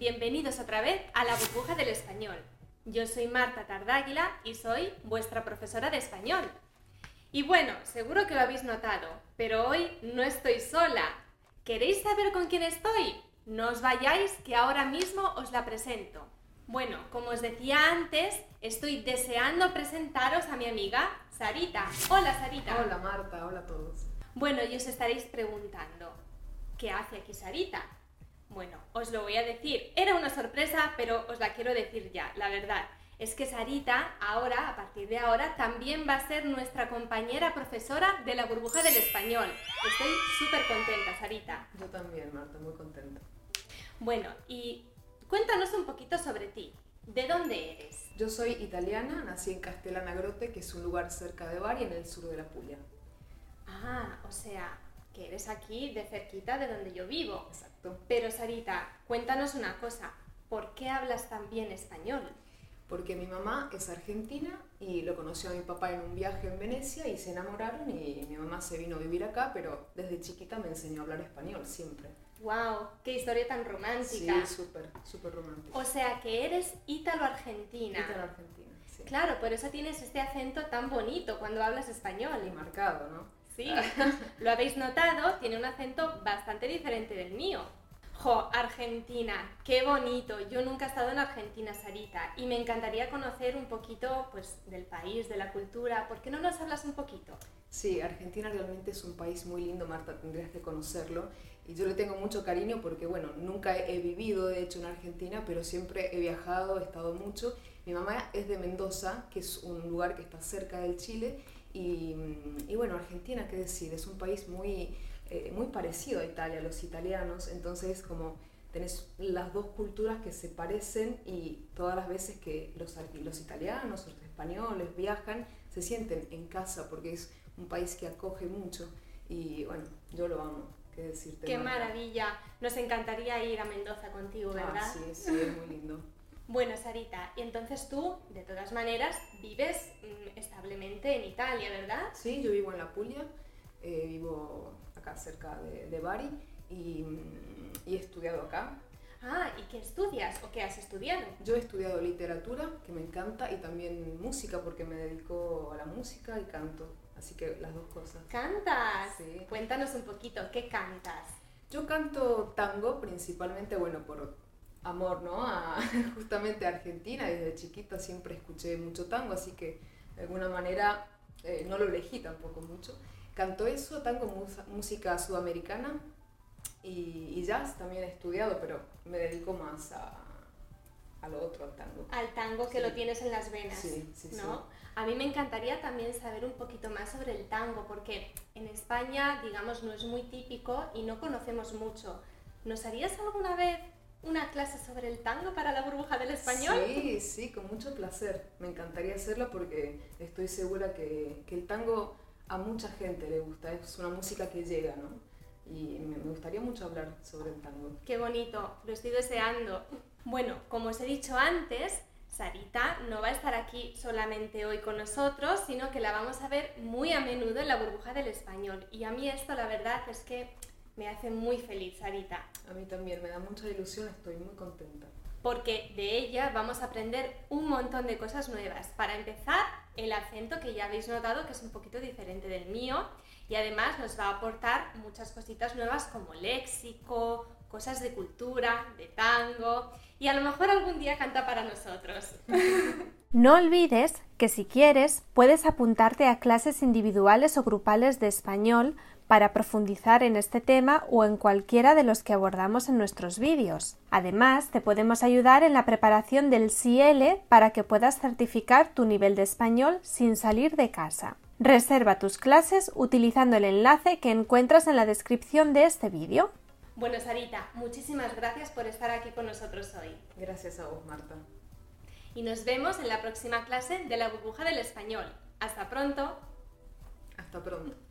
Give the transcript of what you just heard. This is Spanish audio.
bienvenidos otra vez a la burbuja del español. Yo soy Marta Tardáguila y soy vuestra profesora de español. Y bueno, seguro que lo habéis notado, pero hoy no estoy sola. ¿Queréis saber con quién estoy? No os vayáis, que ahora mismo os la presento. Bueno, como os decía antes, estoy deseando presentaros a mi amiga Sarita. Hola Sarita. Hola Marta, hola a todos. Bueno, y os estaréis preguntando, ¿qué hace aquí Sarita? Bueno, os lo voy a decir. Era una sorpresa, pero os la quiero decir ya, la verdad. Es que Sarita, ahora, a partir de ahora, también va a ser nuestra compañera profesora de la burbuja del español. Estoy súper contenta, Sarita. Yo también, Marta, muy contenta. Bueno, y cuéntanos un poquito sobre ti. ¿De dónde eres? Yo soy italiana, nací en Castellana Grotte, que es un lugar cerca de Bari, en el sur de la Puglia. Ah, o sea, que eres aquí de cerquita de donde yo vivo. Exacto. Pero Sarita, cuéntanos una cosa, ¿por qué hablas tan bien español? Porque mi mamá es argentina y lo conoció a mi papá en un viaje en Venecia y se enamoraron y mi mamá se vino a vivir acá, pero desde chiquita me enseñó a hablar español siempre. ¡Wow! ¡Qué historia tan romántica! Sí, súper, súper romántica. O sea que eres ítalo-argentina. Ítalo-argentina, sí. Claro, por eso tienes este acento tan bonito cuando hablas español. Y marcado, ¿no? Sí, lo habéis notado, tiene un acento bastante diferente del mío. Jo, Argentina, qué bonito. Yo nunca he estado en Argentina, Sarita, y me encantaría conocer un poquito pues, del país, de la cultura. ¿Por qué no nos hablas un poquito? Sí, Argentina realmente es un país muy lindo, Marta, tendrías que conocerlo. Y yo le tengo mucho cariño porque, bueno, nunca he vivido, de hecho, en Argentina, pero siempre he viajado, he estado mucho. Mi mamá es de Mendoza, que es un lugar que está cerca del Chile, y, y bueno, Argentina, qué decir, es un país muy, eh, muy parecido a Italia, los italianos, entonces como tenés las dos culturas que se parecen y todas las veces que los, los italianos, los españoles viajan, se sienten en casa porque es un país que acoge mucho y bueno, yo lo amo. ¿Qué decirte? Qué maravilla. Nos encantaría ir a Mendoza contigo, ¿verdad? Ah, sí, sí, es muy lindo. Bueno, Sarita, y entonces tú, de todas maneras, vives mm, establemente en Italia, ¿verdad? Sí, yo vivo en la Puglia, eh, vivo acá cerca de, de Bari y, mm, y, he estudiado acá. Ah, ¿y qué estudias o qué has estudiado? Yo he estudiado literatura, que me encanta, y también música, porque me dedico a la música y canto, así que las dos cosas. ¿Cantas? Sí. Cuéntanos un poquito, ¿qué cantas? Yo canto tango principalmente, bueno, por amor, ¿no? A, justamente a Argentina, desde chiquita siempre escuché mucho tango, así que de alguna manera eh, no lo elegí tampoco mucho. Canto eso, tango, música sudamericana y, y, jazz también he estudiado, pero me dedico más a, a lo otro, al tango. Al tango que Sí. lo tienes en las venas, Sí, sí, ¿no? A mí me encantaría también saber un poquito más sobre el tango, porque en España, digamos, no es muy típico y no conocemos mucho. ¿Nos harías alguna vez una clase sobre el tango para la burbuja del español? Sí, sí, con mucho placer. Me encantaría hacerlo porque estoy segura que, que el tango a mucha gente le gusta, es una música que llega, ¿no? Y me, me gustaría mucho hablar sobre el tango. Qué bonito, lo estoy deseando. Bueno, como os he dicho antes, Sarita no va a estar aquí solamente hoy con nosotros, sino que la vamos a ver muy a menudo en la burbuja del español. Y a mí esto la verdad es que me hace muy feliz, Sarita, A mí también me da mucha ilusión, estoy muy contenta. porque de ella vamos a aprender un montón de cosas nuevas. Para empezar, el acento que ya habéis notado que es un poquito diferente del mío y además nos va a aportar muchas cositas nuevas como léxico, cosas de cultura, de tango y a lo mejor algún día canta para nosotros. No olvides que si quieres puedes apuntarte a clases individuales o grupales de español para profundizar en este tema o en cualquiera de los que abordamos en nuestros vídeos. Además, te podemos ayudar en la preparación del CL para que puedas certificar tu nivel de español sin salir de casa. Reserva tus clases utilizando el enlace que encuentras en la descripción de este vídeo. Bueno, Sarita, muchísimas gracias por estar aquí con nosotros hoy. Gracias a vos, Marta. Y nos vemos en la próxima clase de la burbuja del español. Hasta pronto. Hasta pronto.